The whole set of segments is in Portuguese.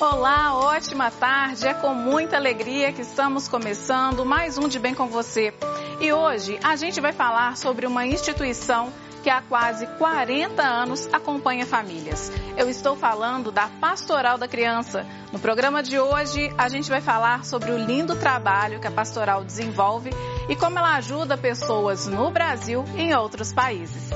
Olá, ótima tarde. É com muita alegria que estamos começando mais um de Bem com você. E hoje a gente vai falar sobre uma instituição que há quase 40 anos acompanha famílias. Eu estou falando da Pastoral da Criança. No programa de hoje, a gente vai falar sobre o lindo trabalho que a Pastoral desenvolve e como ela ajuda pessoas no Brasil e em outros países.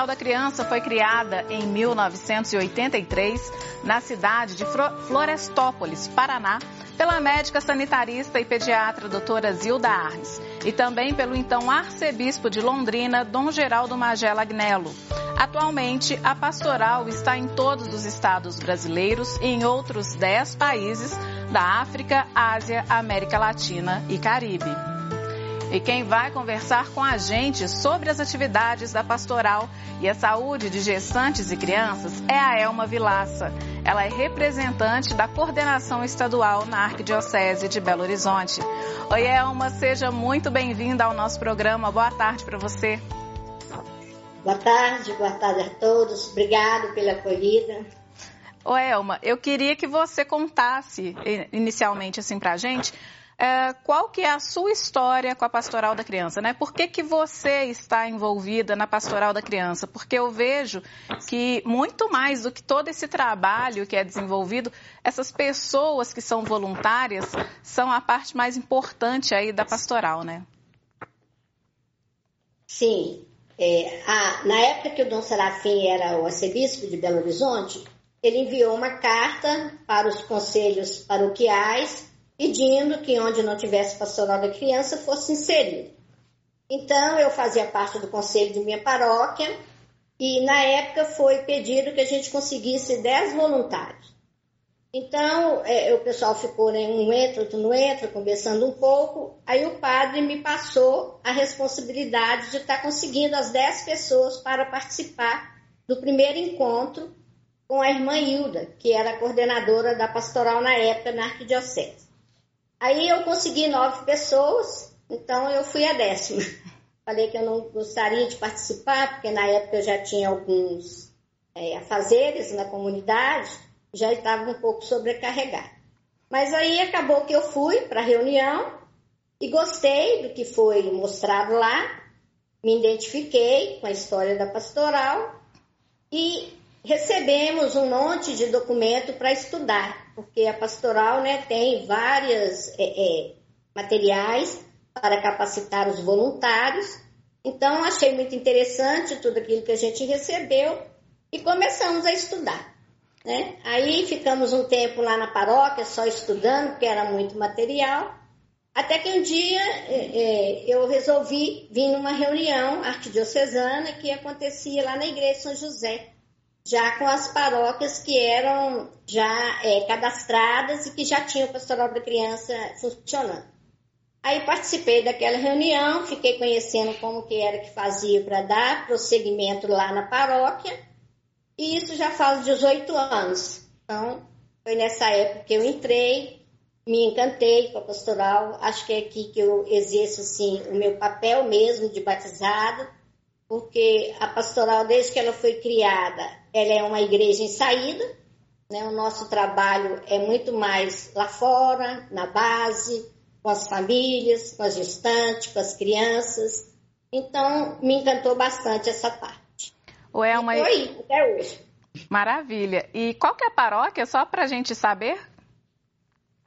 Pastoral da Criança foi criada em 1983 na cidade de Florestópolis, Paraná, pela médica sanitarista e pediatra doutora Zilda Arnes e também pelo então arcebispo de Londrina, Dom Geraldo Magela Agnello. Atualmente, a pastoral está em todos os estados brasileiros e em outros 10 países da África, Ásia, América Latina e Caribe. E quem vai conversar com a gente sobre as atividades da pastoral e a saúde de gestantes e crianças é a Elma Vilaça. Ela é representante da coordenação estadual na Arquidiocese de Belo Horizonte. Oi, Elma, seja muito bem-vinda ao nosso programa. Boa tarde para você. Boa tarde, boa tarde a todos. Obrigado pela acolhida. Ô, Elma, eu queria que você contasse inicialmente assim para a gente é, qual que é a sua história com a Pastoral da Criança, né? Por que, que você está envolvida na Pastoral da Criança? Porque eu vejo que muito mais do que todo esse trabalho que é desenvolvido, essas pessoas que são voluntárias são a parte mais importante aí da pastoral, né? Sim. É, a, na época que o Dom Serafim era o arcebispo de Belo Horizonte, ele enviou uma carta para os conselhos paroquiais pedindo que onde não tivesse pastoral da criança fosse inserido. Então, eu fazia parte do conselho de minha paróquia e na época foi pedido que a gente conseguisse 10 voluntários. Então, é, o pessoal ficou, né, um entra, outro não entra, conversando um pouco. Aí o padre me passou a responsabilidade de estar conseguindo as 10 pessoas para participar do primeiro encontro com a irmã Hilda, que era a coordenadora da pastoral na época na arquidiocese. Aí eu consegui nove pessoas, então eu fui a décima. Falei que eu não gostaria de participar, porque na época eu já tinha alguns é, afazeres na comunidade, já estava um pouco sobrecarregada. Mas aí acabou que eu fui para a reunião e gostei do que foi mostrado lá, me identifiquei com a história da pastoral e recebemos um monte de documento para estudar, porque a pastoral né, tem vários é, é, materiais para capacitar os voluntários. Então, achei muito interessante tudo aquilo que a gente recebeu e começamos a estudar. Né? Aí ficamos um tempo lá na paróquia só estudando, porque era muito material. Até que um dia é, é eu resolvi vir numa reunião arquidiocesana que acontecia lá na igreja de São José, já com as paróquias que eram já é, cadastradas e que já tinham o pastoral da criança funcionando. Aí participei daquela reunião, fiquei conhecendo como que era que fazia para dar prosseguimento lá na paróquia, e isso já faz 18 anos. Então, foi nessa época que eu entrei, me encantei com a pastoral, acho que é aqui que eu exerço assim, o meu papel mesmo de batizado, porque a pastoral, desde que ela foi criada, ela é uma igreja em saída, né? o nosso trabalho é muito mais lá fora, na base, com as famílias, com as gestantes, com as crianças. Então, me encantou bastante essa parte. O Elma... E foi até hoje. Maravilha. E qual que é a paróquia, só para a gente saber?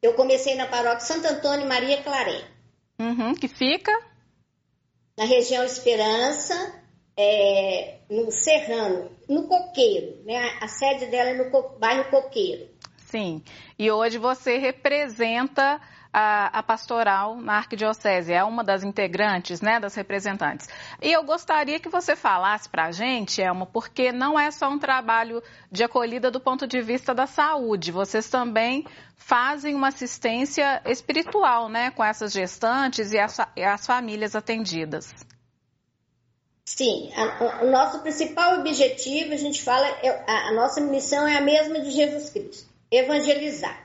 Eu comecei na paróquia Santo Antônio Maria Claré. Uhum, que fica? Na região Esperança, é, no Serrano, no Coqueiro, né? A sede dela é no bairro Coqueiro. Sim. E hoje você representa a, a, pastoral na Arquidiocese, é uma das integrantes, né, das representantes. E eu gostaria que você falasse para a gente, Elma, porque não é só um trabalho de acolhida do ponto de vista da saúde, vocês também fazem uma assistência espiritual, né, com essas gestantes e as, e as famílias atendidas. Sim, a, o nosso principal objetivo, a gente fala, é, a, a nossa missão é a mesma de Jesus Cristo, evangelizar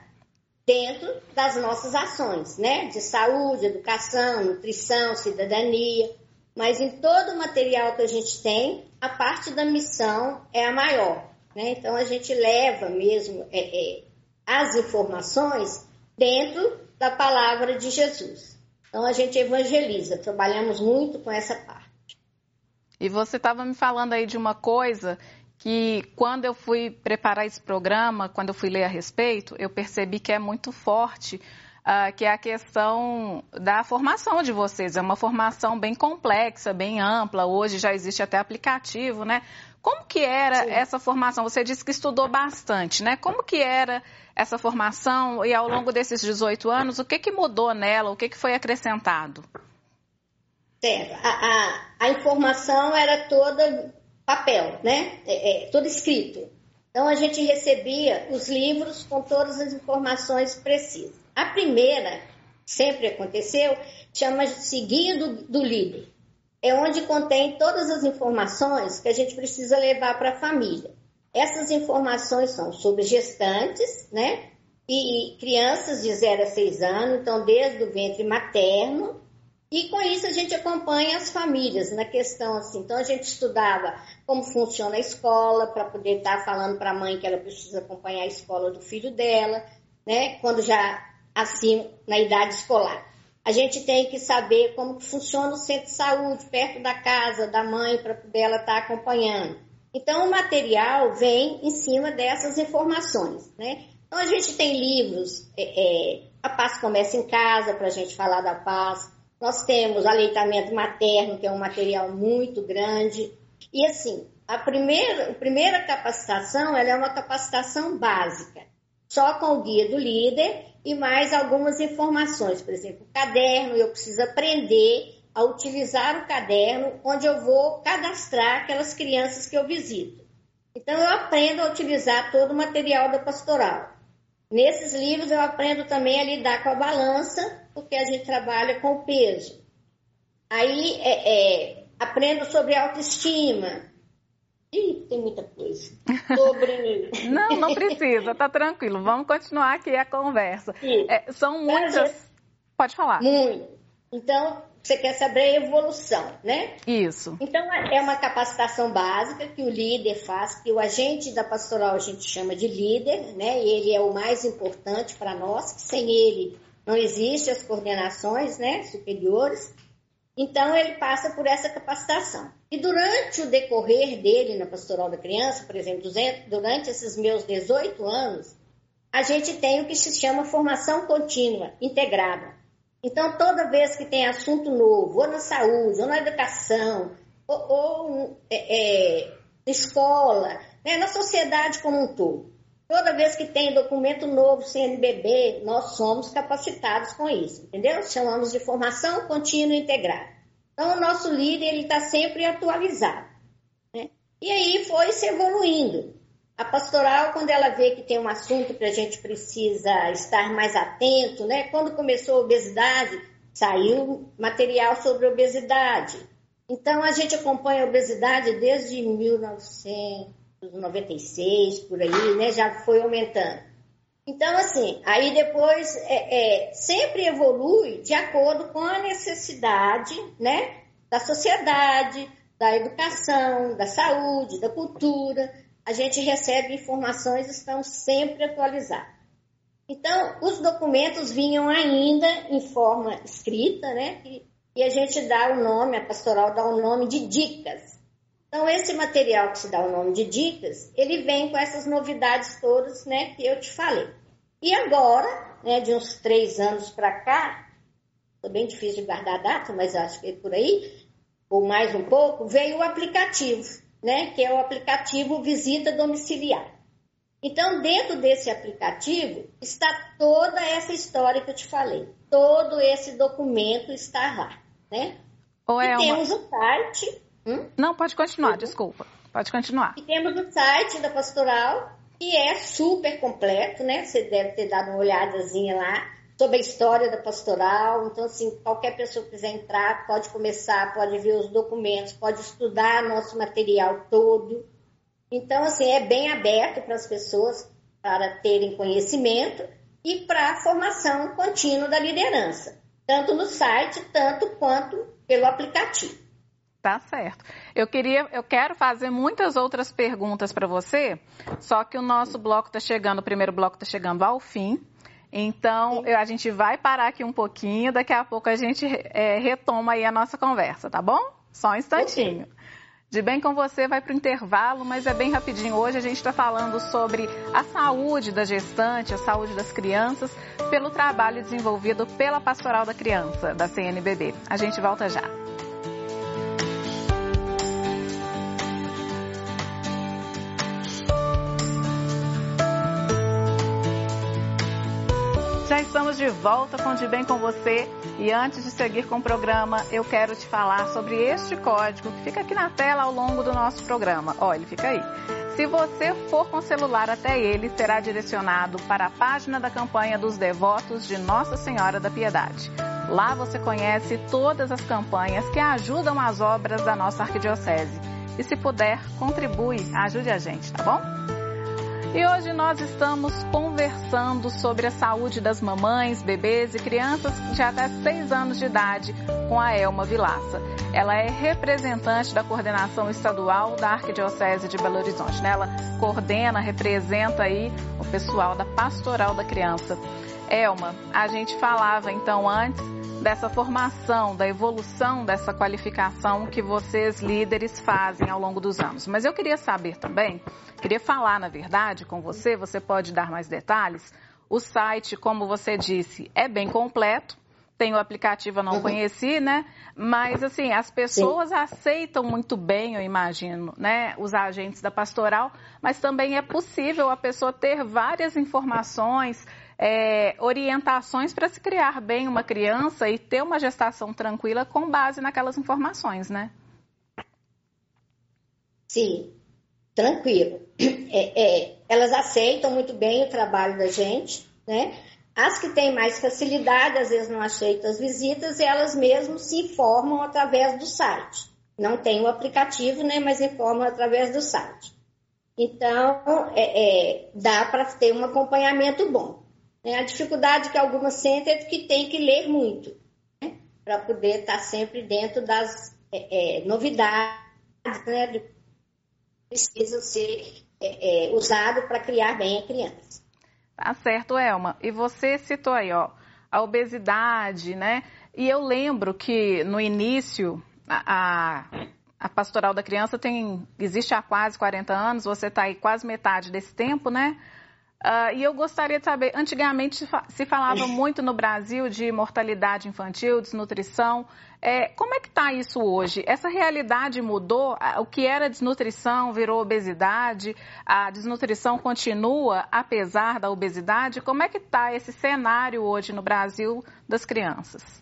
dentro das nossas ações, né? De saúde, educação, nutrição, cidadania. Mas em todo o material que a gente tem, a parte da missão é a maior. Né? Então a gente leva mesmo é, é, as informações dentro da palavra de Jesus. Então a gente evangeliza, trabalhamos muito com essa parte. E você estava me falando aí de uma coisa que quando eu fui preparar esse programa, quando eu fui ler a respeito, eu percebi que é muito forte, uh, que é a questão da formação de vocês. É uma formação bem complexa, bem ampla. Hoje já existe até aplicativo, né? Como que era Sim. essa formação? Você disse que estudou bastante, né? Como que era essa formação e ao longo desses 18 anos, o que, que mudou nela? O que, que foi acrescentado? Certo. A, a, a informação era toda papel, né? É, é, escrito. Então a gente recebia os livros com todas as informações precisas. A primeira, sempre aconteceu, chama-se Guia do, do Líder. É onde contém todas as informações que a gente precisa levar para a família. Essas informações são sobre gestantes, né? E, e crianças de 0 a 6 anos, então desde o ventre materno e com isso a gente acompanha as famílias na questão assim. Então a gente estudava como funciona a escola para poder estar tá falando para a mãe que ela precisa acompanhar a escola do filho dela, né? Quando já assim na idade escolar. A gente tem que saber como funciona o centro de saúde perto da casa da mãe para poder ela estar tá acompanhando. Então o material vem em cima dessas informações, né? Então a gente tem livros, é, é, a paz começa em casa para a gente falar da paz nós temos aleitamento materno, que é um material muito grande. E assim, a primeira, a primeira capacitação ela é uma capacitação básica, só com o guia do líder e mais algumas informações. Por exemplo, o caderno, eu preciso aprender a utilizar o caderno onde eu vou cadastrar aquelas crianças que eu visito. Então, eu aprendo a utilizar todo o material da pastoral. Nesses livros, eu aprendo também a lidar com a balança porque a gente trabalha com peso. Aí é, é, aprendo sobre autoestima. Ih, tem muita coisa. Sobre. não, não precisa, tá tranquilo. Vamos continuar aqui a conversa. É, são muitas. Pode falar. Muito. Então, você quer saber a evolução, né? Isso. Então, é uma capacitação básica que o líder faz, que o agente da pastoral a gente chama de líder, né? E ele é o mais importante para nós, que sem ele não existem as coordenações né, superiores, então ele passa por essa capacitação. E durante o decorrer dele na pastoral da criança, por exemplo, durante esses meus 18 anos, a gente tem o que se chama formação contínua, integrada. Então, toda vez que tem assunto novo, ou na saúde, ou na educação, ou, ou é, é, escola, né, na sociedade como um todo, Toda vez que tem documento novo, CNBB, nós somos capacitados com isso, entendeu? Chamamos de formação contínua integrada. Então, o nosso líder ele está sempre atualizado. Né? E aí foi se evoluindo. A pastoral, quando ela vê que tem um assunto que a gente precisa estar mais atento, né? Quando começou a obesidade, saiu material sobre obesidade. Então, a gente acompanha a obesidade desde 1900 96, por aí, né? Já foi aumentando. Então, assim, aí depois é, é, sempre evolui de acordo com a necessidade, né? Da sociedade, da educação, da saúde, da cultura. A gente recebe informações estão sempre atualizados. Então, os documentos vinham ainda em forma escrita, né? E, e a gente dá o nome, a pastoral dá o nome de dicas. Então, esse material que se dá o nome de dicas, ele vem com essas novidades todas, né, que eu te falei. E agora, né, de uns três anos para cá, é bem difícil de guardar a data, mas acho que é por aí, ou mais um pouco, veio o aplicativo, né, que é o aplicativo Visita Domiciliar. Então, dentro desse aplicativo está toda essa história que eu te falei. todo esse documento está lá, né? Ou é e uma... temos o site. Hum? Não, pode continuar, desculpa. Pode continuar. E temos o site da pastoral, que é super completo, né? Você deve ter dado uma olhadazinha lá sobre a história da pastoral. Então, assim, qualquer pessoa que quiser entrar, pode começar, pode ver os documentos, pode estudar nosso material todo. Então, assim, é bem aberto para as pessoas para terem conhecimento e para a formação contínua da liderança, tanto no site, tanto quanto pelo aplicativo. Tá certo. Eu queria, eu quero fazer muitas outras perguntas para você, só que o nosso bloco está chegando, o primeiro bloco está chegando ao fim. Então, a gente vai parar aqui um pouquinho, daqui a pouco a gente é, retoma aí a nossa conversa, tá bom? Só um instantinho. De bem com você vai para o intervalo, mas é bem rapidinho. Hoje a gente está falando sobre a saúde da gestante, a saúde das crianças, pelo trabalho desenvolvido pela Pastoral da Criança, da CNBB. A gente volta já. Estamos de volta com De Bem com Você e antes de seguir com o programa, eu quero te falar sobre este código que fica aqui na tela ao longo do nosso programa. Olha, ele fica aí. Se você for com celular até ele, será direcionado para a página da campanha dos devotos de Nossa Senhora da Piedade. Lá você conhece todas as campanhas que ajudam as obras da nossa arquidiocese. E se puder, contribui, ajude a gente, tá bom? E hoje nós estamos conversando sobre a saúde das mamães, bebês e crianças de até 6 anos de idade com a Elma Vilaça. Ela é representante da coordenação estadual da Arquidiocese de Belo Horizonte. Né? Ela coordena, representa aí o pessoal da Pastoral da Criança. Elma, a gente falava então antes dessa formação, da evolução dessa qualificação que vocês líderes fazem ao longo dos anos. Mas eu queria saber também, queria falar na verdade com você, você pode dar mais detalhes. O site, como você disse, é bem completo. Tem o aplicativo, eu não uhum. conheci, né? Mas, assim, as pessoas Sim. aceitam muito bem, eu imagino, né? Os agentes da pastoral, mas também é possível a pessoa ter várias informações, é, orientações para se criar bem uma criança e ter uma gestação tranquila com base naquelas informações, né? Sim, tranquilo. É, é, elas aceitam muito bem o trabalho da gente, né? As que têm mais facilidade, às vezes não aceitam as visitas, e elas mesmas se informam através do site. Não tem o aplicativo, né? Mas informam através do site. Então, é, é, dá para ter um acompanhamento bom. Né? A dificuldade que algumas sentem é que tem que ler muito, né? para poder estar tá sempre dentro das é, é, novidades, né? precisam ser é, é, usado para criar bem a criança. Tá certo, Elma. E você citou aí, ó, a obesidade, né? E eu lembro que no início a, a pastoral da criança tem existe há quase 40 anos, você está aí quase metade desse tempo, né? Uh, e eu gostaria de saber, antigamente se falava muito no Brasil de mortalidade infantil, desnutrição. É, como é que está isso hoje? Essa realidade mudou? O que era desnutrição virou obesidade? A desnutrição continua apesar da obesidade? Como é que está esse cenário hoje no Brasil das crianças?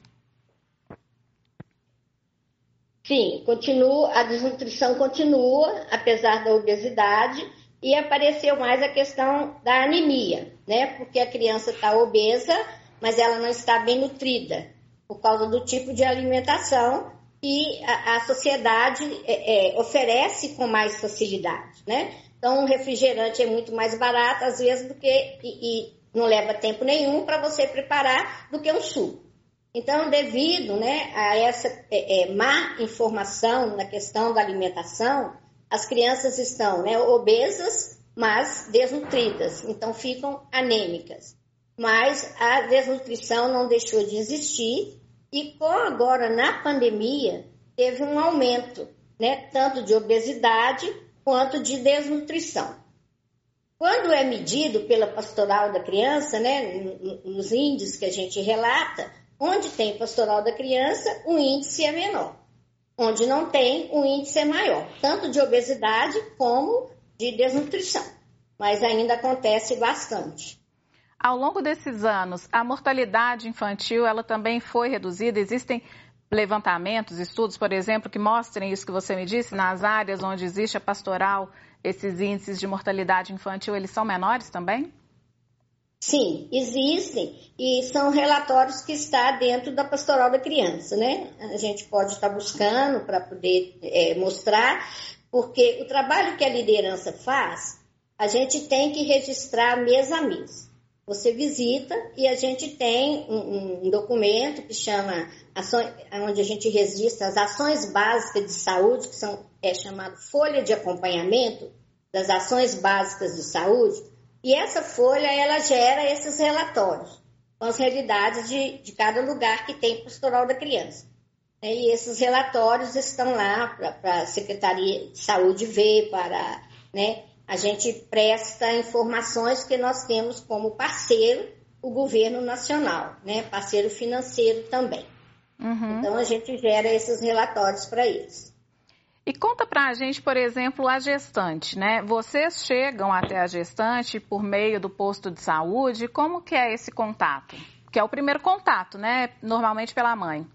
Sim, continua, a desnutrição continua apesar da obesidade e apareceu mais a questão da anemia, né? Porque a criança está obesa, mas ela não está bem nutrida, por causa do tipo de alimentação que a, a sociedade é, é, oferece com mais facilidade, né? Então, um refrigerante é muito mais barato, às vezes, do que e, e não leva tempo nenhum para você preparar do que um suco. Então, devido né, a essa é, é má informação na questão da alimentação, as crianças estão né, obesas, mas desnutridas, então ficam anêmicas. Mas a desnutrição não deixou de existir e com agora na pandemia teve um aumento, né, tanto de obesidade quanto de desnutrição. Quando é medido pela pastoral da criança, né, nos índices que a gente relata, onde tem pastoral da criança, o índice é menor. Onde não tem, o índice é maior, tanto de obesidade como de desnutrição. Mas ainda acontece bastante. Ao longo desses anos, a mortalidade infantil ela também foi reduzida? Existem levantamentos, estudos, por exemplo, que mostrem isso que você me disse, nas áreas onde existe a pastoral, esses índices de mortalidade infantil, eles são menores também? Sim, existem e são relatórios que estão dentro da pastoral da criança, né? A gente pode estar buscando para poder é, mostrar, porque o trabalho que a liderança faz, a gente tem que registrar mês a mês. Você visita e a gente tem um, um documento que chama ações, onde a gente registra as ações básicas de saúde, que são é chamado folha de acompanhamento das ações básicas de saúde e essa folha, ela gera esses relatórios com as realidades de, de cada lugar que tem pastoral da criança. E esses relatórios estão lá para a Secretaria de Saúde ver, para né, a gente presta informações que nós temos como parceiro o governo nacional, né, parceiro financeiro também. Uhum. Então a gente gera esses relatórios para eles. E conta para a gente, por exemplo, a gestante, né? Vocês chegam até a gestante por meio do posto de saúde, como que é esse contato? Que é o primeiro contato, né? Normalmente pela mãe.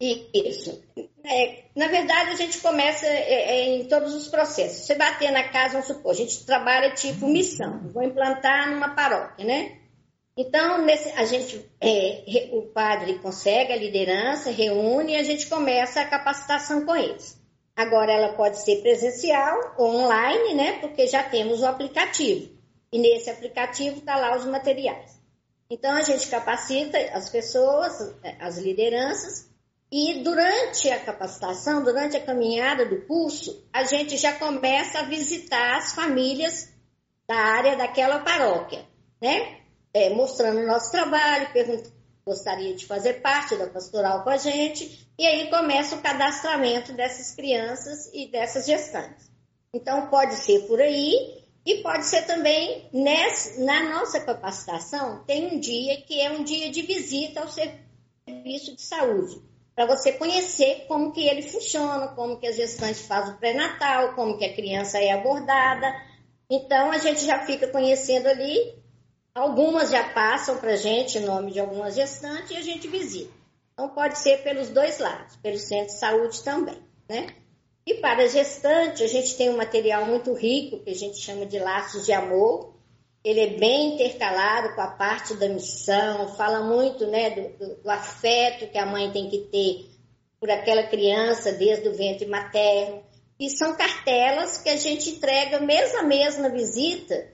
Isso. É, na verdade, a gente começa é, é, em todos os processos. Você bater na casa, vamos supor, a gente trabalha tipo missão. Vou implantar numa paróquia, né? Então, nesse, a gente, é, o padre consegue a liderança, reúne e a gente começa a capacitação com eles. Agora ela pode ser presencial ou online, né? Porque já temos o aplicativo. E nesse aplicativo está lá os materiais. Então a gente capacita as pessoas, as lideranças, e durante a capacitação, durante a caminhada do curso, a gente já começa a visitar as famílias da área daquela paróquia, né? É, mostrando o nosso trabalho, perguntando gostaria de fazer parte da pastoral com a gente, e aí começa o cadastramento dessas crianças e dessas gestantes. Então, pode ser por aí, e pode ser também nessa, na nossa capacitação, tem um dia que é um dia de visita ao serviço de saúde, para você conhecer como que ele funciona, como que a gestante faz o pré-natal, como que a criança é abordada. Então, a gente já fica conhecendo ali Algumas já passam para a gente em nome de algumas gestantes e a gente visita. Então, pode ser pelos dois lados, pelo centro de saúde também, né? E para a gestante, a gente tem um material muito rico, que a gente chama de laços de amor. Ele é bem intercalado com a parte da missão, fala muito né, do, do, afeto que a mãe tem que ter por aquela criança desde o ventre materno. E são cartelas que a gente entrega mês a mês na visita,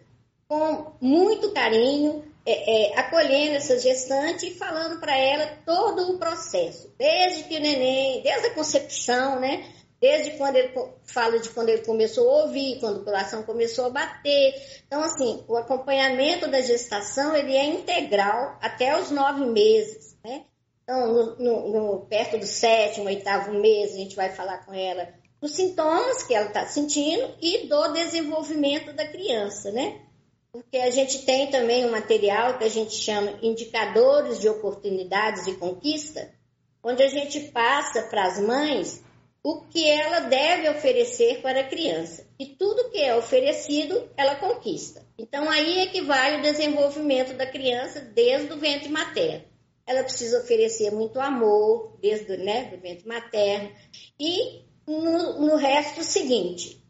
com muito carinho, é, é, acolhendo essa gestante e falando para ela todo o processo, desde que o neném, desde a concepção, né? Desde quando ele fala de quando ele começou a ouvir, quando o coração começou a bater. Então, assim, o acompanhamento da gestação ele é integral até os nove meses, né? Então, no, no, no, perto do sétimo, oitavo mês, a gente vai falar com ela dos sintomas que ela está sentindo e do desenvolvimento da criança, né? Porque a gente tem também um material que a gente chama Indicadores de Oportunidades e Conquista, onde a gente passa para as mães o que ela deve oferecer para a criança. E tudo que é oferecido, ela conquista. Então, aí é que vai o desenvolvimento da criança desde o ventre materno. Ela precisa oferecer muito amor, desde né, o ventre materno. E no, no resto seguinte,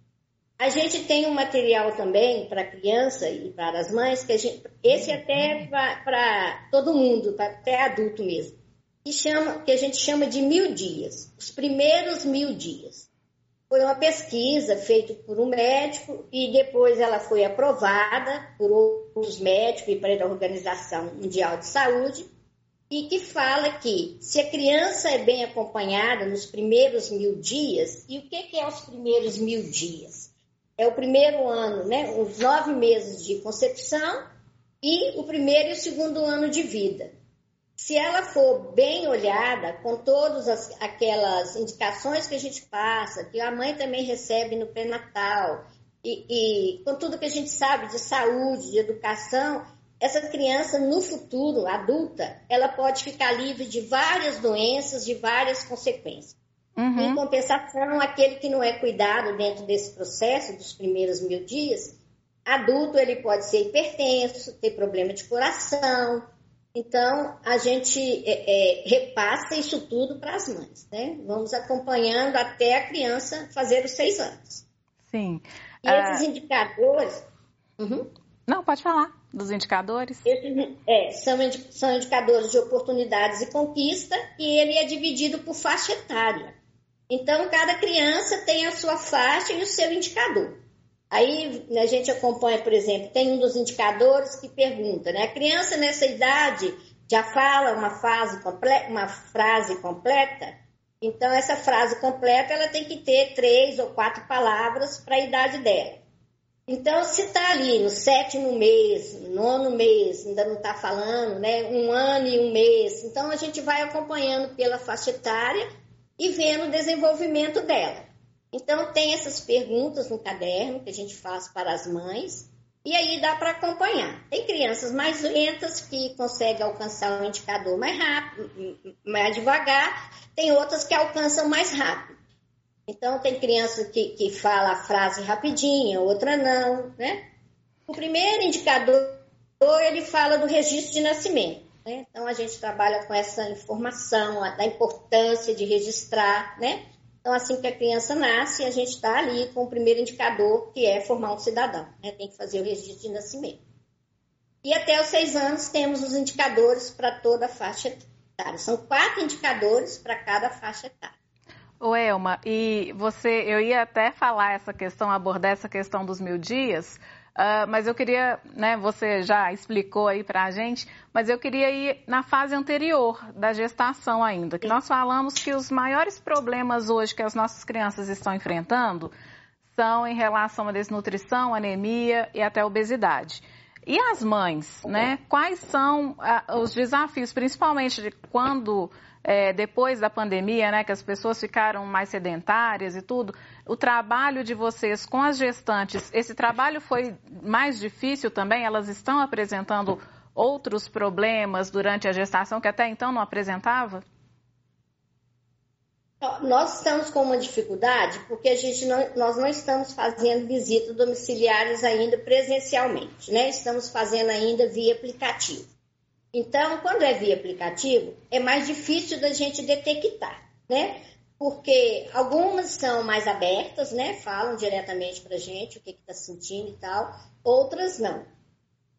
a gente tem um material também para criança e para as mães, que gente, esse até para todo mundo, até adulto mesmo, que, chama, que a gente chama de mil dias, os primeiros mil dias. Foi uma pesquisa feita por um médico e depois ela foi aprovada por outros médicos e para a Organização Mundial de Saúde, e que fala que se a criança é bem acompanhada nos primeiros mil dias, e o que, que é os primeiros mil dias? É o primeiro ano, né, os nove meses de concepção e o primeiro e o segundo ano de vida. Se ela for bem olhada, com todas as, aquelas indicações que a gente passa, que a mãe também recebe no pré-natal, e, e com tudo que a gente sabe de saúde, de educação, essa criança no futuro, adulta, ela pode ficar livre de várias doenças, de várias consequências. Uhum. Em compensação, aquele que não é cuidado dentro desse processo dos primeiros mil dias, Adulto, ele pode ser hipertenso, ter problema de coração. Então, a gente é, é, repassa isso tudo para as mães, né? Vamos acompanhando até a criança fazer os seis anos. Sim. E esses ah, indicadores. Uhum. Não, pode falar dos indicadores. Esses, é, são, são indicadores de oportunidades e conquista e ele é dividido por faixa etária. Então, cada criança tem a sua faixa e o seu indicador. Aí a gente acompanha, por exemplo, tem um dos indicadores que pergunta, né? A criança nessa idade já fala uma, fase uma frase completa? Então, essa frase completa ela tem que ter três ou quatro palavras para a idade dela. Então, se está ali no sétimo mês, nono mês, ainda não está falando, né? Um ano e um mês. Então, a gente vai acompanhando pela faixa etária e vendo o desenvolvimento dela. Então, tem essas perguntas no caderno que a gente faz para as mães, e aí dá para acompanhar. Tem crianças mais lentas que conseguem alcançar o indicador mais rápido, mais devagar, tem outras que alcançam mais rápido. Então, tem criança que, que fala a frase rapidinha, outra não, né? O primeiro indicador, ele fala do registro de nascimento. Né? Então, a gente trabalha com essa informação, da importância de registrar, né? Então, assim que a criança nasce, a gente está ali com o primeiro indicador, que é formar um cidadão. Né? Tem que fazer o registro de nascimento. E até os seis anos temos os indicadores para toda a faixa etária. São quatro indicadores para cada faixa etária. Ô Elma, e você, eu ia até falar essa questão, abordar essa questão dos mil dias, Uh, mas eu queria, né, você já explicou aí para a gente, mas eu queria ir na fase anterior da gestação ainda, que nós falamos que os maiores problemas hoje que as nossas crianças estão enfrentando são em relação à desnutrição, anemia e até obesidade. E as mães, né? Quais são uh, os desafios, principalmente de quando é, depois da pandemia, né, que as pessoas ficaram mais sedentárias e tudo, o trabalho de vocês com as gestantes, esse trabalho foi mais difícil também? Elas estão apresentando outros problemas durante a gestação que até então não apresentava? Nós estamos com uma dificuldade porque a gente não, nós não estamos fazendo visitas domiciliares ainda presencialmente, né? Estamos fazendo ainda via aplicativo. Então, quando é via aplicativo, é mais difícil da gente detectar, né? Porque algumas são mais abertas, né? Falam diretamente para a gente o que está sentindo e tal, outras não.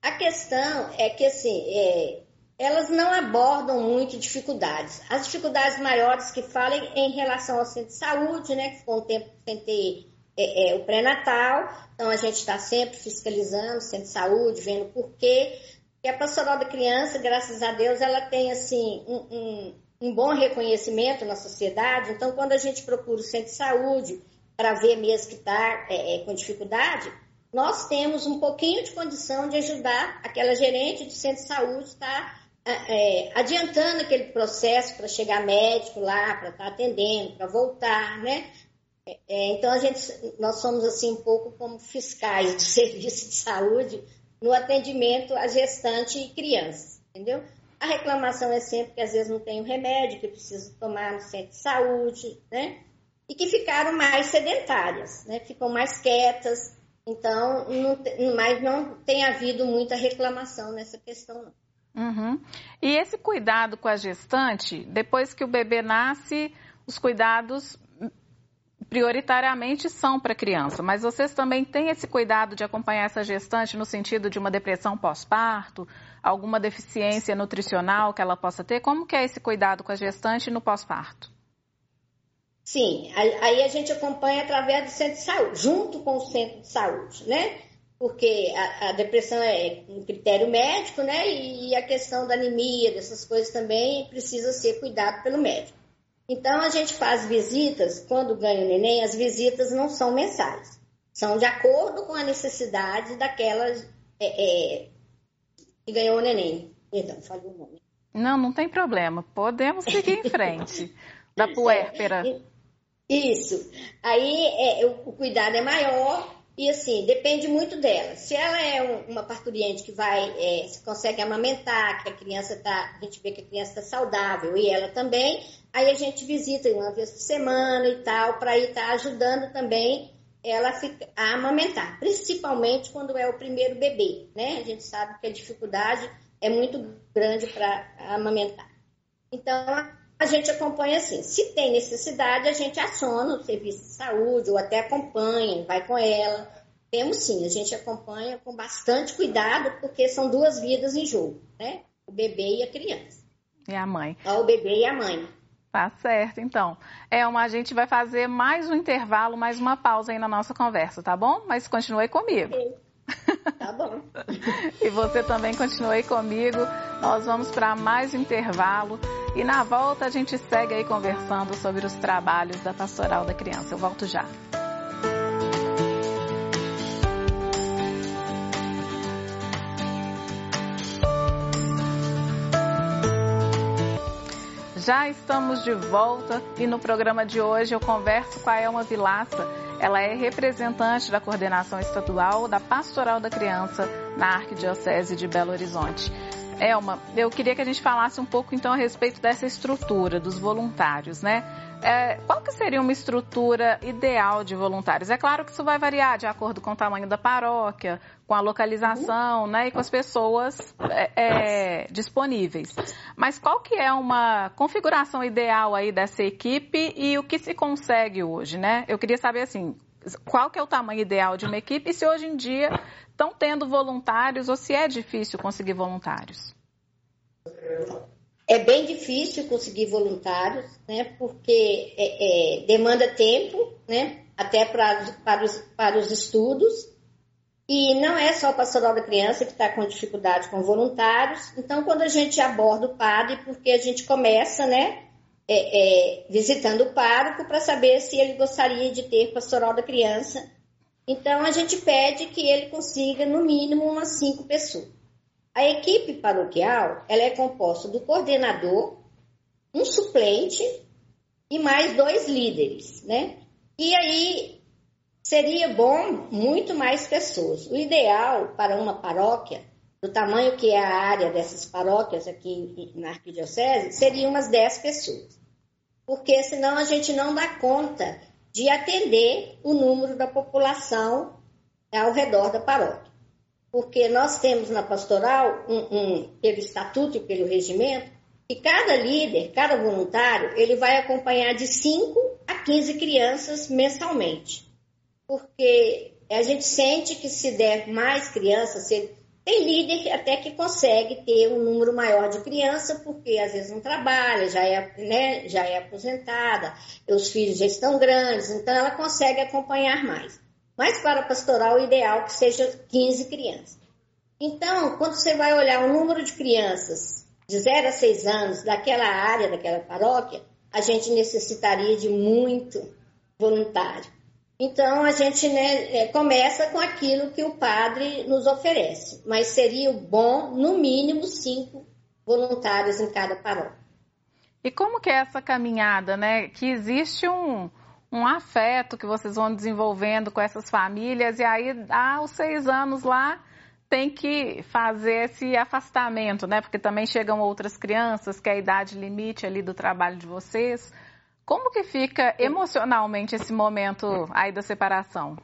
A questão é que, assim, é, elas não abordam muito dificuldades. As dificuldades maiores que falam é em relação ao centro de saúde, né? Que ficou um tempo sem ter é, é, o pré-natal, então a gente está sempre fiscalizando o centro de saúde, vendo por quê. E a pastoral da criança, graças a Deus, ela tem assim um, um, um bom reconhecimento na sociedade. Então, quando a gente procura o centro de saúde para ver mesmo que está é, é, com dificuldade, nós temos um pouquinho de condição de ajudar aquela gerente de centro de saúde estar tá, é, adiantando aquele processo para chegar médico lá, para estar tá atendendo, para voltar, né? É, é, então a gente, nós somos assim um pouco como fiscais do serviço de saúde no atendimento a gestante e crianças, entendeu? A reclamação é sempre que às vezes não tem o remédio, que precisa tomar no centro de saúde, né? E que ficaram mais sedentárias, né? Ficam mais quietas, então, não, mas não tem havido muita reclamação nessa questão, não. Uhum. E esse cuidado com a gestante, depois que o bebê nasce, os cuidados prioritariamente são para criança, mas vocês também têm esse cuidado de acompanhar essa gestante no sentido de uma depressão pós-parto, alguma deficiência nutricional que ela possa ter? Como que é esse cuidado com a gestante no pós-parto? Sim, aí a gente acompanha através do centro de saúde, junto com o centro de saúde, né? Porque a, a depressão é um critério médico, né? E a questão da anemia, dessas coisas também precisa ser cuidado pelo médico. Então, a gente faz visitas, quando ganha o neném, as visitas não são mensais. São de acordo com a necessidade daquela é, é, que ganhou o neném. Perdão, falei o nome. Não, não tem problema. Podemos seguir em frente. Da puérpera. Isso. Aí é, o, o cuidado é maior e assim, depende muito dela. Se ela é um, uma parturiente que vai, é, se consegue amamentar, que a criança tá, a gente vê que a criança está saudável e ela também, aí a gente visita uma vez por semana e tal, para ir estar tá ajudando também ela a amamentar, principalmente quando é o primeiro bebê, né? A gente sabe que a dificuldade é muito grande para amamentar. Então, a gente acompanha assim. Se tem necessidade, a gente aciona o serviço de saúde ou até acompanha, vai com ela. Temos sim, a gente acompanha com bastante cuidado, porque são duas vidas em jogo, né? O bebê e a criança. E a mãe. O bebê e a mãe. Tá certo, então. É, uma, a gente vai fazer mais um intervalo, mais uma pausa aí na nossa conversa, tá bom? Mas continue comigo. Tá bom. e você também continue aí comigo. Nós vamos para mais um intervalo e na volta a gente segue aí conversando sobre os trabalhos da Pastoral da Criança. Eu volto já. Já estamos de volta e no programa de hoje eu converso com a Elma Vilaça. Ela é representante da coordenação estadual da Pastoral da Criança na Arquidiocese de Belo Horizonte. Elma, eu queria que a gente falasse um pouco então a respeito dessa estrutura dos voluntários, né? É, qual que seria uma estrutura ideal de voluntários? É claro que isso vai variar de acordo com o tamanho da paróquia, com a localização, né, e com as pessoas é, é, disponíveis. Mas qual que é uma configuração ideal aí dessa equipe e o que se consegue hoje, né? Eu queria saber assim, qual que é o tamanho ideal de uma equipe e se hoje em dia estão tendo voluntários ou se é difícil conseguir voluntários? É bem difícil conseguir voluntários, né? Porque é, é, demanda tempo, né? Até pra, para, os, para os estudos. E não é só a pastoral da criança que está com dificuldade com voluntários. Então, quando a gente aborda o padre, porque a gente começa, né? É, é, visitando o pároco para saber se ele gostaria de ter pastoral da criança. Então, a gente pede que ele consiga, no mínimo, umas cinco pessoas. A equipe paroquial ela é composta do coordenador, um suplente e mais dois líderes, né? E aí seria bom muito mais pessoas. O ideal para uma paróquia, do tamanho que é a área dessas paróquias aqui na Arquidiocese, seria umas 10 pessoas. Porque senão a gente não dá conta de atender o número da população ao redor da paróquia porque nós temos na pastoral, um, um, pelo estatuto e pelo regimento, que cada líder, cada voluntário, ele vai acompanhar de 5 a 15 crianças mensalmente. Porque a gente sente que se der mais crianças, se, tem líder até que consegue ter um número maior de crianças, porque às vezes não trabalha, já é, né, já é aposentada, os filhos já estão grandes, então ela consegue acompanhar mais. Mas para pastoral, o ideal é que seja 15 crianças. Então, quando você vai olhar o número de crianças de 0 a 6 anos daquela área, daquela paróquia, a gente necessitaria de muito voluntário. Então, a gente né, é, começa com aquilo que o padre nos oferece, mas seria bom, no mínimo, cinco voluntários em cada paróquia. E como que é essa caminhada, né? Que existe um, um afeto que vocês vão desenvolvendo com essas famílias e aí aos seis anos lá tem que fazer esse afastamento, né? Porque também chegam outras crianças que é a idade limite ali do trabalho de vocês. Como que fica emocionalmente esse momento aí da separação?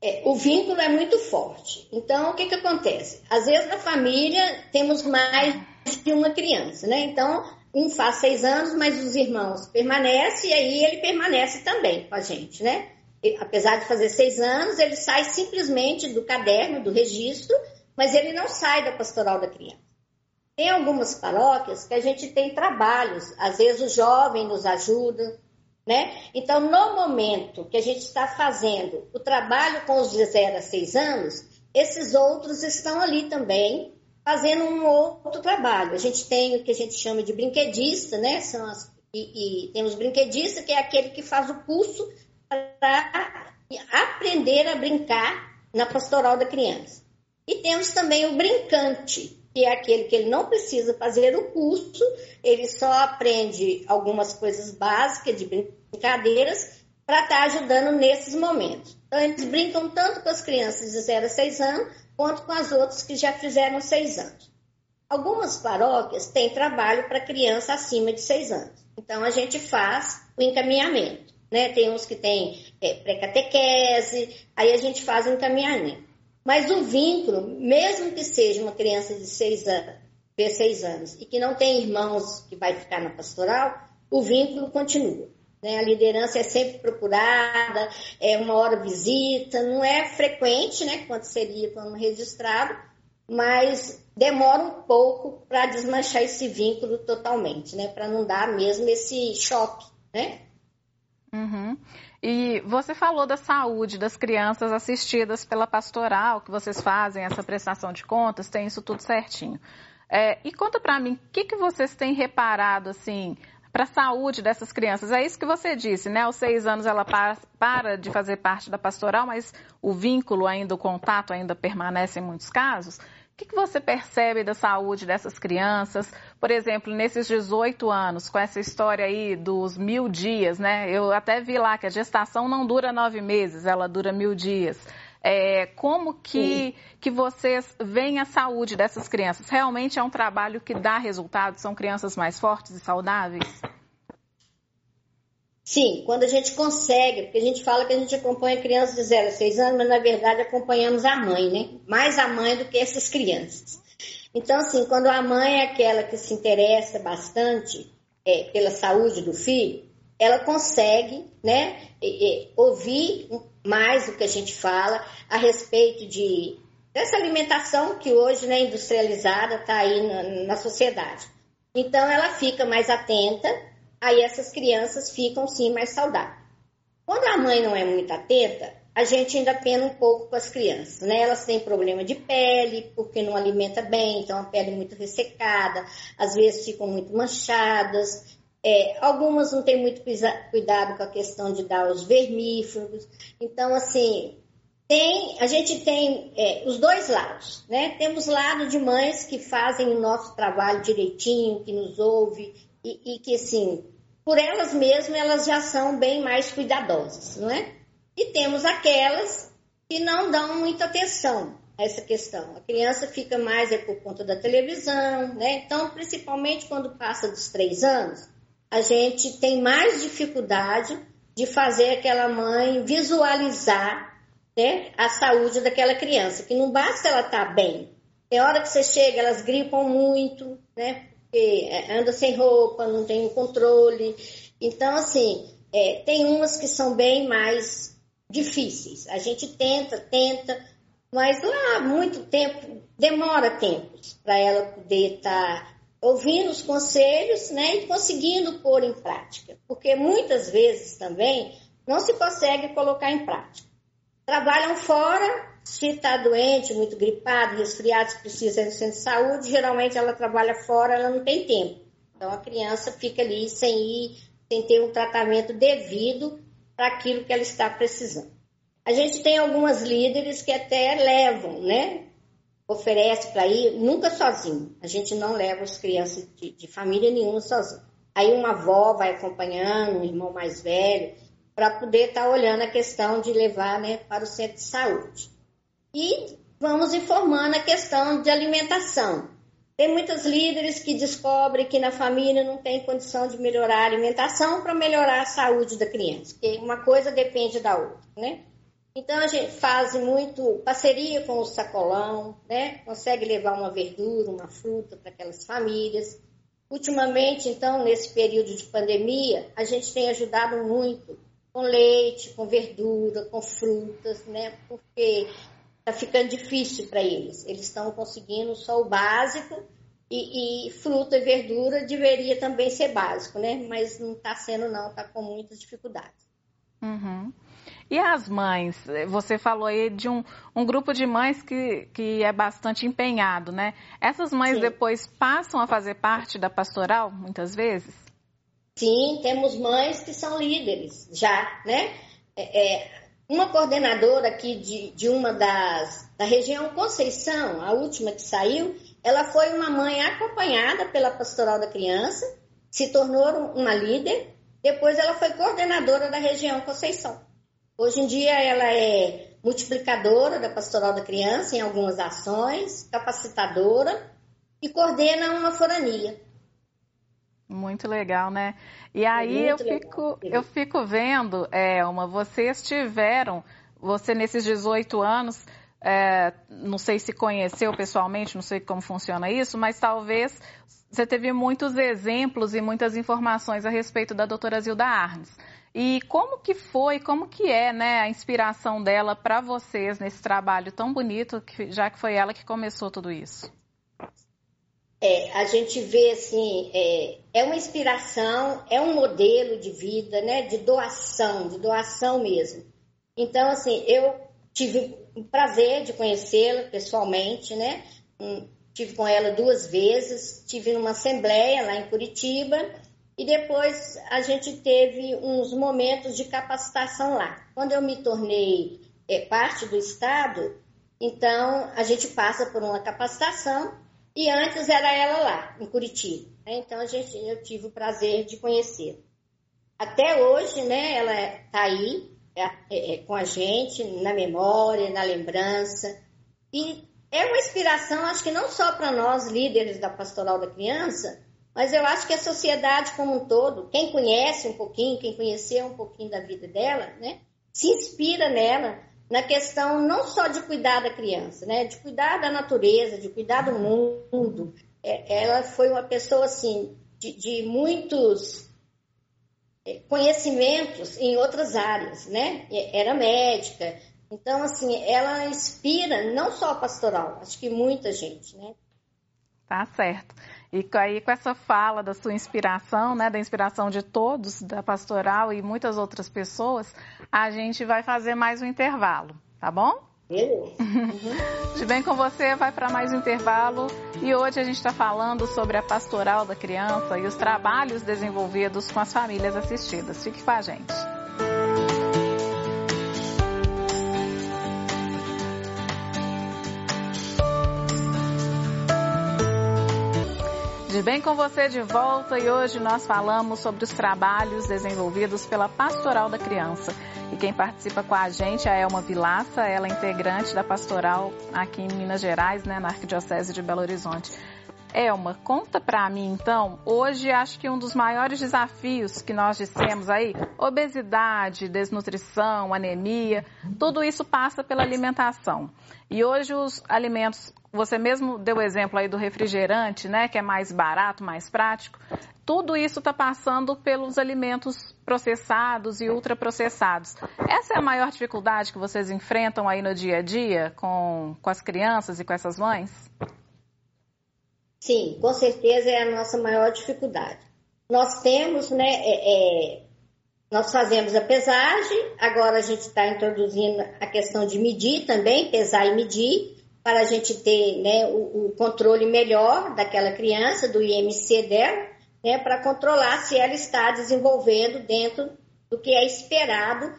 É, o vínculo é muito forte. Então, o que, que acontece? Às vezes, na família, temos mais de uma criança, né? Então, um faz seis anos, mas os irmãos permanecem, e aí ele permanece também com a gente, né? E, apesar de fazer seis anos, ele sai simplesmente do caderno, do registro, mas ele não sai da pastoral da criança. Tem algumas paróquias que a gente tem trabalhos, às vezes o jovem nos ajuda, né? Então, no momento que a gente está fazendo o trabalho com os de 0 a 6 anos, esses outros estão ali também fazendo um outro trabalho. A gente tem o que a gente chama de brinquedista, né? São as, e, e temos brinquedista, que é aquele que faz o curso para aprender a brincar na pastoral da criança. E temos também o brincante, que é aquele que ele não precisa fazer o curso, ele só aprende algumas coisas básicas de brincadeiras para estar tá ajudando nesses momentos. Então, eles brincam tanto com as crianças de 0 a 6 anos, quanto com as outras que já fizeram seis anos. Algumas paróquias têm trabalho para criança acima de seis anos. Então, a gente faz o encaminhamento. né? Tem uns que tem é, pré-catequese, aí a gente faz um encaminhamento. Mas o vínculo, mesmo que seja uma criança de seis anos, de seis anos e que não tem irmãos que vai ficar na pastoral, o vínculo continua. Né? A liderança é sempre procurada, é uma hora visita, não é frequente, né, quanto seria quando registrado, mas demora um pouco para desmanchar esse vínculo totalmente, né, para não dar mesmo esse choque, né? Uhum. E você falou da saúde das crianças assistidas pela pastoral, que vocês fazem essa prestação de contas, tem isso tudo certinho. É, e conta para mim, o que, que vocês têm reparado, assim, para a saúde dessas crianças? É isso que você disse, né? Aos seis anos ela para, para de fazer parte da pastoral, mas o vínculo ainda, o contato ainda permanece em muitos casos. O que, que você percebe da saúde dessas crianças? Por exemplo, nesses 18 anos, com essa história aí dos mil dias, né? Eu até vi lá que a gestação não dura nove meses, ela dura mil dias. É, como que, que vocês veem a saúde dessas crianças? Realmente é um trabalho que dá resultado? São crianças mais fortes e saudáveis? Sim, quando a gente consegue, porque a gente fala que a gente acompanha crianças de 0 a 6 anos, mas na verdade acompanhamos a mãe, né? Mais a mãe do que essas crianças. Então, assim, quando a mãe é aquela que se interessa bastante é, pela saúde do filho, ela consegue, né, é, é, ouvir mais do que a gente fala a respeito de dessa alimentação que hoje, né, industrializada, está aí na, na sociedade. Então, ela fica mais atenta aí essas crianças ficam sim mais saudáveis. Quando a mãe não é muito atenta, a gente ainda pena um pouco com as crianças, né? Elas têm problema de pele, porque não alimenta bem, então a pele muito ressecada, às vezes ficam muito manchadas. É, algumas não têm muito cuidado com a questão de dar os vermífugos. Então, assim, tem, a gente tem é, os dois lados, né? Temos lado de mães que fazem o nosso trabalho direitinho, que nos ouve e, e que, assim, por elas mesmas, elas já são bem mais cuidadosas, não é? E temos aquelas que não dão muita atenção a essa questão. A criança fica mais é por conta da televisão, né? Então, principalmente quando passa dos três anos, a gente tem mais dificuldade de fazer aquela mãe visualizar né, a saúde daquela criança, que não basta ela estar tá bem. Tem hora que você chega, elas gripam muito, né? Porque é, anda sem roupa, não tem controle. Então, assim, é, tem umas que são bem mais difíceis. A gente tenta, tenta, mas lá muito tempo, demora tempos para ela poder estar tá ouvindo os conselhos né, e conseguindo pôr em prática. Porque muitas vezes também não se consegue colocar em prática. Trabalham fora se está doente, muito gripado, resfriado, precisa de centro de saúde, geralmente ela trabalha fora, ela não tem tempo. Então a criança fica ali sem ir, sem ter um tratamento devido para aquilo que ela está precisando. A gente tem algumas líderes que até levam, né? Oferece para ir, nunca sozinho. A gente não leva as crianças de, de família nenhuma sozinho. Aí uma avó vai acompanhando, um irmão mais velho, para poder estar tá olhando a questão de levar né, para o centro de saúde. E vamos informando a questão de alimentação. Tem muitos líderes que descobrem que na família não tem condição de melhorar a alimentação para melhorar a saúde da criança, porque uma coisa depende da outra, né? Então a gente faz muito parceria com o sacolão, né? Consegue levar uma verdura, uma fruta para aquelas famílias. Ultimamente, então, nesse período de pandemia, a gente tem ajudado muito com leite, com verdura, com frutas, né? Porque está ficando difícil para eles. Eles estão conseguindo só o básico e, e, fruta e verdura deveria também ser básico, né? Mas não está sendo não, está com muitas dificuldades. Uhum. E as mães? Você falou aí de um, um grupo de mães que, que é bastante empenhado, né? Essas mães Sim. depois passam a fazer parte da pastoral, muitas vezes? Sim, temos mães que são líderes já, né? É, é, uma coordenadora aqui de, de uma das da região Conceição, a última que saiu, ela foi uma mãe acompanhada pela pastoral da criança, se tornou uma líder, depois ela foi coordenadora da região Conceição. Hoje em dia ela é multiplicadora da pastoral da criança em algumas ações, capacitadora e coordena uma forania. Muito legal, né? E aí eu fico, eu fico vendo, Elma, vocês tiveram, você nesses 18 anos, é, não sei se conheceu pessoalmente, não sei como funciona isso, mas talvez você teve muitos exemplos e muitas informações a respeito da doutora Zilda Arnes. E como que foi, como que é né, a inspiração dela para vocês nesse trabalho tão bonito, já que foi ela que começou tudo isso? É, a gente vê assim, é, é, uma inspiração, é um modelo de vida, né, de doação, de doação mesmo. Então, assim, eu tive o prazer de conhecê-la pessoalmente, né? tive com ela duas vezes, tive numa assembleia lá em Curitiba e depois a gente teve uns momentos de capacitação lá. Quando eu me tornei é, parte do Estado, então a gente passa por uma capacitação e antes era ela lá, em Curitiba. Então a gente, eu tive o prazer de conhecê-la. Até hoje, né, ela está aí é, é, é, com a gente, na memória, na lembrança. E é uma inspiração, acho que não só para nós, líderes da Pastoral da Criança, mas eu acho que a sociedade como um todo, quem conhece um pouquinho, quem conheceu um pouquinho da vida dela, né, se inspira nela na questão não só de cuidar da criança, né, de cuidar da natureza, de cuidar do mundo. É, ela foi uma pessoa assim de, de muitos é, conhecimentos em outras áreas, né? Era médica, então, assim, ela inspira não só a pastoral, acho que muita gente, né? Tá certo. E aí, com essa fala da sua inspiração, né, da inspiração de todos, da pastoral e muitas outras pessoas, a gente vai fazer mais um intervalo, tá bom? Beleza. Uhum. De bem com você, vai para mais um intervalo. E hoje a gente está falando sobre a pastoral da criança e os trabalhos desenvolvidos com as famílias assistidas. Fique com a gente. De bem com você de volta e hoje nós falamos sobre os trabalhos desenvolvidos pela Pastoral da Criança. E quem participa com a gente é a Elma Vilaça, ela é integrante da Pastoral aqui em Minas Gerais, né, na Arquidiocese de Belo Horizonte. Elma, conta para mim então, hoje acho que um dos maiores desafios que nós dissemos aí, obesidade, desnutrição, anemia, tudo isso passa pela alimentação. E hoje os alimentos, você mesmo deu o exemplo aí do refrigerante, né, que é mais barato, mais prático. Tudo isso está passando pelos alimentos processados e ultraprocessados. Essa é a maior dificuldade que vocês enfrentam aí no dia a dia com, com as crianças e com essas mães? Sim, com certeza é a nossa maior dificuldade. Nós temos, né, é, é, nós fazemos a pesagem, agora a gente está introduzindo a questão de medir também, pesar e medir, para a gente ter né, o, o controle melhor daquela criança, do IMC dela, né, para controlar se ela está desenvolvendo dentro do que é esperado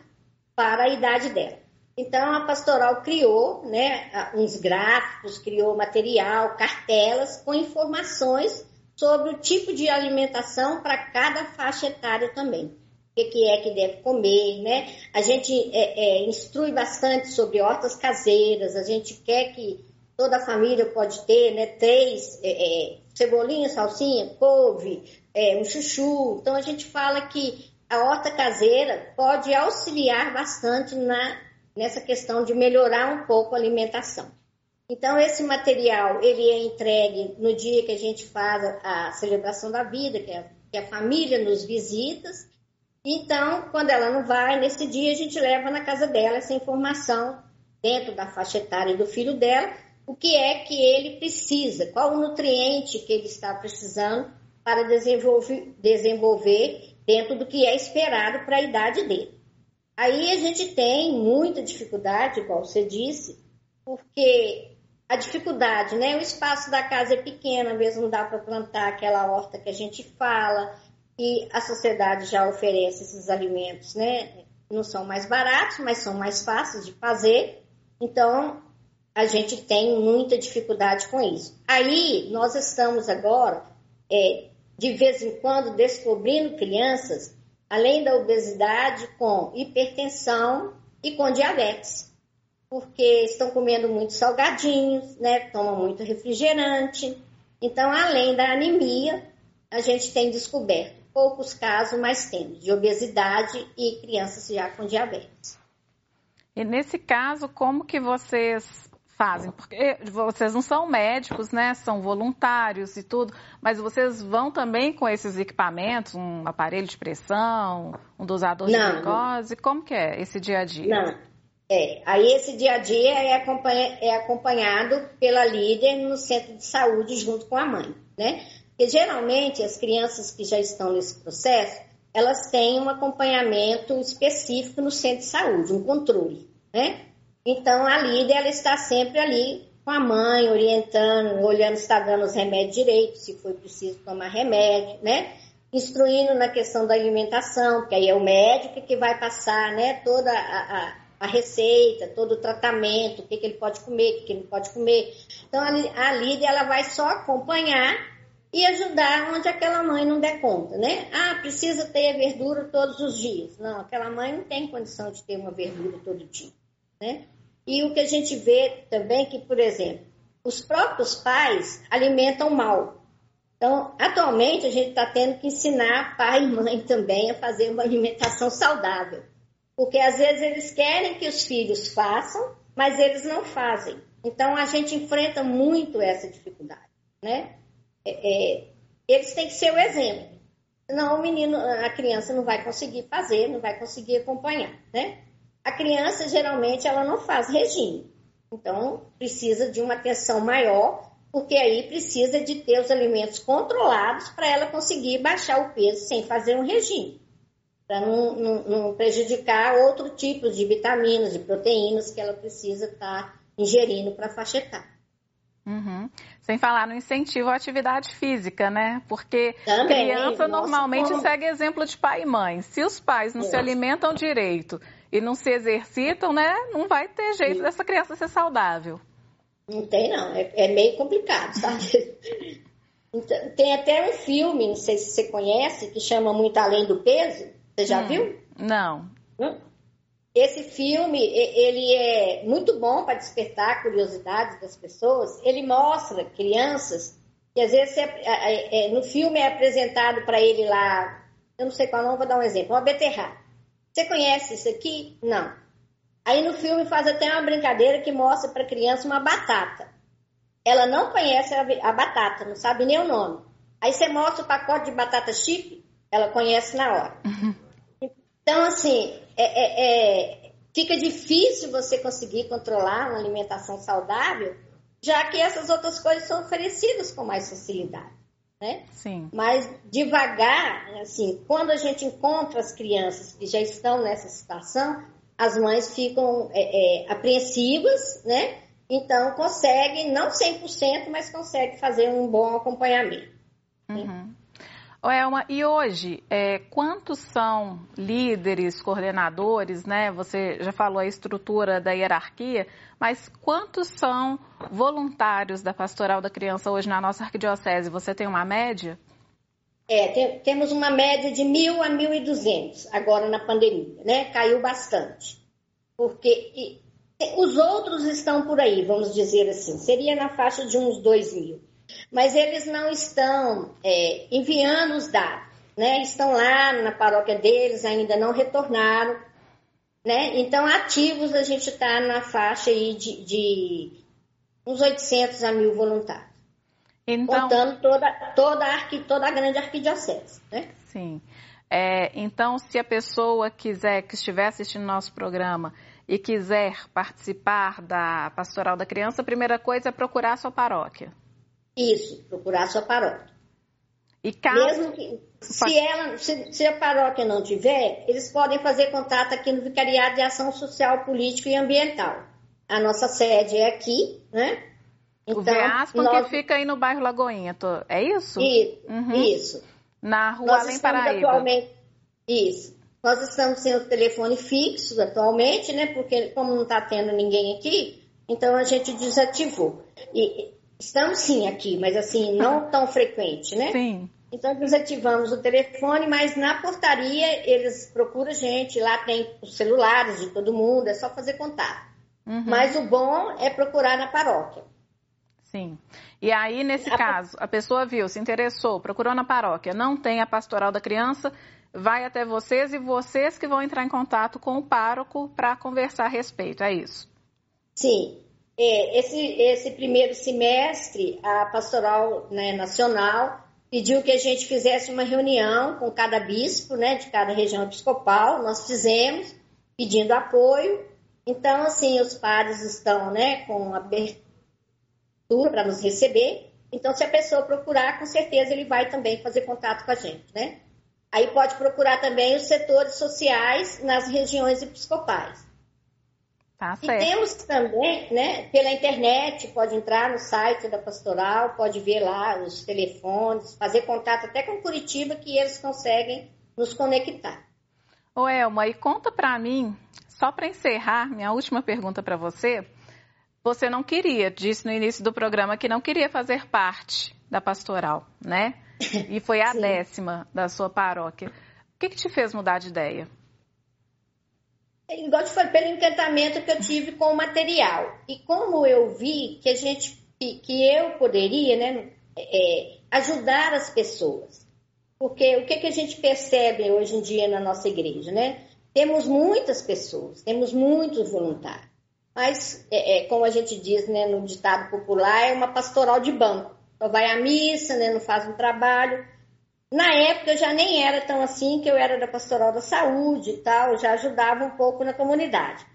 para a idade dela. Então, a pastoral criou né, uns gráficos, criou material, cartelas com informações sobre o tipo de alimentação para cada faixa etária também. O que é que deve comer, né? A gente é, é, instrui bastante sobre hortas caseiras, a gente quer que toda a família pode ter, né? Três, é, é cebolinha, salsinha, couve, é, um chuchu. Então, a gente fala que a horta caseira pode auxiliar bastante na nessa questão de melhorar um pouco a alimentação. Então, esse material, ele é entregue no dia que a gente faz a celebração da vida, que, que a família nos visita. Então, quando ela não vai, nesse dia a gente leva na casa dela essa informação, dentro da faixa etária do filho dela, o que é que ele precisa, qual o nutriente que ele está precisando para desenvolver, desenvolver dentro do que é esperado para a idade dele. Aí a gente tem muita dificuldade, igual você disse, porque a dificuldade, né? O espaço da casa é pequeno, vezes não dá para plantar aquela horta que a gente fala, e a sociedade já oferece esses alimentos, né? Não são mais baratos, mas são mais fáceis de fazer. Então, a gente tem muita dificuldade com isso. Aí, nós estamos agora, é, de vez em quando, descobrindo crianças além da obesidade, com hipertensão e com diabetes, porque estão comendo muitos salgadinhos, né? Tomam muito refrigerante. Então, além da anemia, a gente tem descoberto. Poucos casos, mas temos, de obesidade e crianças já com diabetes. E nesse caso, como que vocês fazem? Porque vocês não são médicos, né? São voluntários e tudo, mas vocês vão também com esses equipamentos, um aparelho de pressão, um dosador não, de glicose? Como que é esse dia a dia? Não. É, aí esse dia a dia é, acompanha, é acompanhado pela líder no centro de saúde junto com a mãe, né? Porque geralmente as crianças que já estão nesse processo, elas têm um acompanhamento específico no centro de saúde, um controle, né? Então, a líder ela está sempre ali com a mãe, orientando, olhando se está dando os remédios direito, se for preciso tomar remédio, né? Instruindo na questão da alimentação, porque aí é o médico que vai passar, né, toda a, a, a receita, todo o tratamento, o que, que ele pode comer, o que, que ele não pode comer. Então, a, a líder ela vai só acompanhar e ajudar onde aquela mãe não der conta, né? Ah, precisa ter verdura todos os dias. Não, aquela mãe não tem condição de ter uma verdura todo dia, né? E o que a gente vê também é que, por exemplo, os próprios pais alimentam mal. Então, atualmente, a gente está tendo que ensinar pai e mãe também a fazer uma alimentação saudável. Porque às vezes eles querem que os filhos façam, mas eles não fazem. Então, a gente enfrenta muito essa dificuldade, né? É, é, eles têm que ser o exemplo. Senão o menino, a criança não vai conseguir fazer, não vai conseguir acompanhar, né? a criança geralmente ela não faz regime. Então, precisa de uma atenção maior, porque aí precisa de ter os alimentos controlados para ela conseguir baixar o peso sem fazer um regime. Para não, não, não, prejudicar outro tipo de vitaminas, de proteínas que ela precisa estar tá ingerindo para faixa etária. Uhum. Sem falar no incentivo à atividade física, né? Porque Também, criança normalmente como... segue exemplo de pai e mãe. Se os pais não Nossa. se alimentam direito e não se exercitam, né? Não vai ter jeito Sim. dessa criança ser saudável. Não tem, não. É, é meio complicado, sabe? então, tem até um filme, não sei se você conhece, que chama Muito Além do Peso. Você já hum, viu? Não. Hum? Esse filme, ele é muito bom para despertar a curiosidade das pessoas. Ele mostra crianças que às vezes é, é, é, no filme é apresentado para ele lá, eu não sei qual não, vou dar um exemplo, uma beterraba. Você conhece isso aqui? Não. Aí no filme faz até uma brincadeira que mostra para a criança uma batata. Ela não conhece a, batata, não sabe nem o nome. Aí você mostra o pacote de batata chip, ela conhece na hora. Uhum. Então, assim, é, é, é, fica difícil você conseguir controlar uma alimentação saudável, já que essas outras coisas são oferecidas com mais facilidade né? Sim. Mas devagar, assim, quando a gente encontra as crianças que já estão nessa situação, as mães ficam é, é, apreensivas, né? Então conseguem, não 100%, mas conseguem fazer um bom acompanhamento. Uhum. Né? Elma, e hoje, é, quantos são líderes, coordenadores, né? Você já falou a estrutura da hierarquia, mas quantos são voluntários da Pastoral da Criança hoje na nossa arquidiocese? Você tem uma média? É, tem, temos uma média de mil a mil e duzentos agora na pandemia, né? Caiu bastante. Porque e, os outros estão por aí, vamos dizer assim, seria na faixa de uns dois mil mas eles não estão é, enviando os dados, né? Estão lá na paróquia deles, ainda não retornaram, né? Então, ativos a gente está na faixa aí de, de, uns 800 a mil voluntários. Então... Contando toda, toda, a, toda a grande arquidiocese, né? Sim. É, então, se a pessoa quiser, que estiver assistindo nosso programa e quiser participar da Pastoral da Criança, a primeira coisa é procurar a sua paróquia. Isso, procurar sua paróquia. E caso... Mesmo que, se, ela, se, se, a paróquia não tiver, eles podem fazer contato aqui no Vicariado de Ação Social, Política e Ambiental. A nossa sede é aqui, né? Então, o VEASPAN nós... que fica aí no bairro Lagoinha, é isso? Isso, uhum. isso. Na rua nós Além Paraíba. Atualmente... Isso. Nós estamos sem o telefone fixo atualmente, né? Porque como não está tendo ninguém aqui, então a gente desativou. E Estamos sim aqui, mas assim, não tão frequente, né? Sim. Então, desativamos o telefone, mas na portaria eles procuram a gente, lá tem os celulares de todo mundo, é só fazer contato. Uhum. Mas o bom é procurar na paróquia. Sim. E aí, nesse a... caso, a pessoa viu, se interessou, procurou na paróquia, não tem a pastoral da criança, vai até vocês e vocês que vão entrar em contato com o pároco para conversar a respeito, é isso? Sim. É, esse, esse primeiro semestre, a pastoral né, nacional pediu que a gente fizesse uma reunião com cada bispo né, de cada região episcopal. Nós fizemos, pedindo apoio. Então, assim, os padres estão né, com abertura para nos receber. Então, se a pessoa procurar, com certeza ele vai também fazer contato com a gente, né? Aí pode procurar também os setores sociais nas regiões episcopais. Certo. E temos também, né, pela internet, pode entrar no site da pastoral, pode ver lá os telefones, fazer contato até com Curitiba, que eles conseguem nos conectar. Ô Elma, e conta para mim, só para encerrar, minha última pergunta para você. Você não queria, disse no início do programa que não queria fazer parte da pastoral, né? E foi a décima da sua paróquia. O que, que te fez mudar de ideia? Igual foi pelo encantamento que eu tive com o material. E como eu vi que a gente, que eu poderia, né, é, ajudar as pessoas. Porque o que, que a gente percebe hoje em dia na nossa igreja, né? Temos muitas pessoas, temos muitos voluntários. Mas, é, é, como a gente diz né, no ditado popular, é uma pastoral de banco. Só vai à missa, né, não faz um trabalho. Na época já nem era tão assim, que eu era da pastoral da saúde e tal, já ajudava um pouco na comunidade.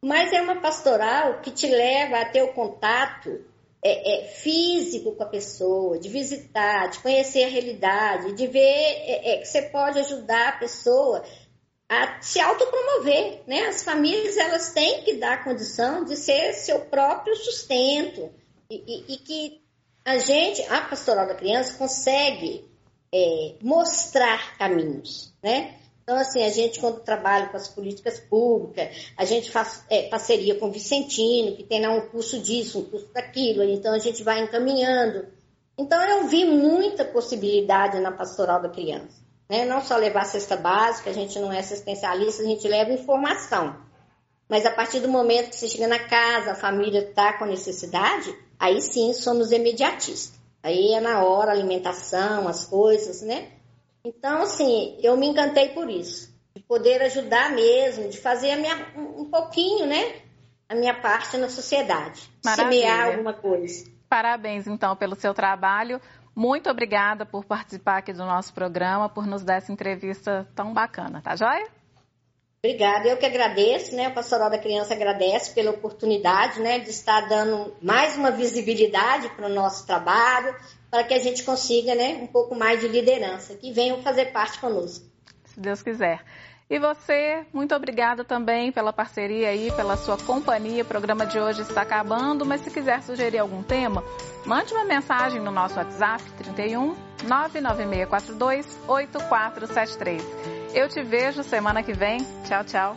Mas é uma pastoral que te leva a ter o contato é, é, físico com a pessoa, de visitar, de conhecer a realidade, de ver é, é que você pode ajudar a pessoa a se autopromover, né? As famílias elas têm que dar condição de ser seu próprio sustento e, e, e que a gente, a pastoral da criança, consegue é, mostrar caminhos, né? Então, assim, a gente, quando trabalha com as políticas públicas, a gente faz é, parceria com o Vicentino, que tem lá um curso disso, um curso daquilo, então a gente vai encaminhando. Então, eu vi muita possibilidade na pastoral da criança. Né? Não só levar cesta básica, a gente não é assistencialista, a gente leva informação. Mas a partir do momento que você chega na casa, a família está com necessidade, aí sim somos imediatistas. Aí é na hora, alimentação, as coisas, né? Então, assim, eu me encantei por isso. De poder ajudar mesmo, de fazer a minha, um pouquinho, né? A minha parte na sociedade. Maravilha. Semear alguma coisa. Parabéns, então, pelo seu trabalho. Muito obrigada por participar aqui do nosso programa, por nos dar essa entrevista tão bacana, tá joia? Obrigada, eu que agradeço, né? A Pastoral da Criança agradece pela oportunidade, né, de estar dando mais uma visibilidade para o nosso trabalho, para que a gente consiga, né, um pouco mais de liderança, que venham fazer parte conosco. Se Deus quiser. E você, muito obrigada também pela parceria aí, pela sua companhia. O programa de hoje está acabando, mas se quiser sugerir algum tema, mande uma mensagem no nosso WhatsApp 31 99642 8473. Eu te vejo semana que vem. Tchau, tchau.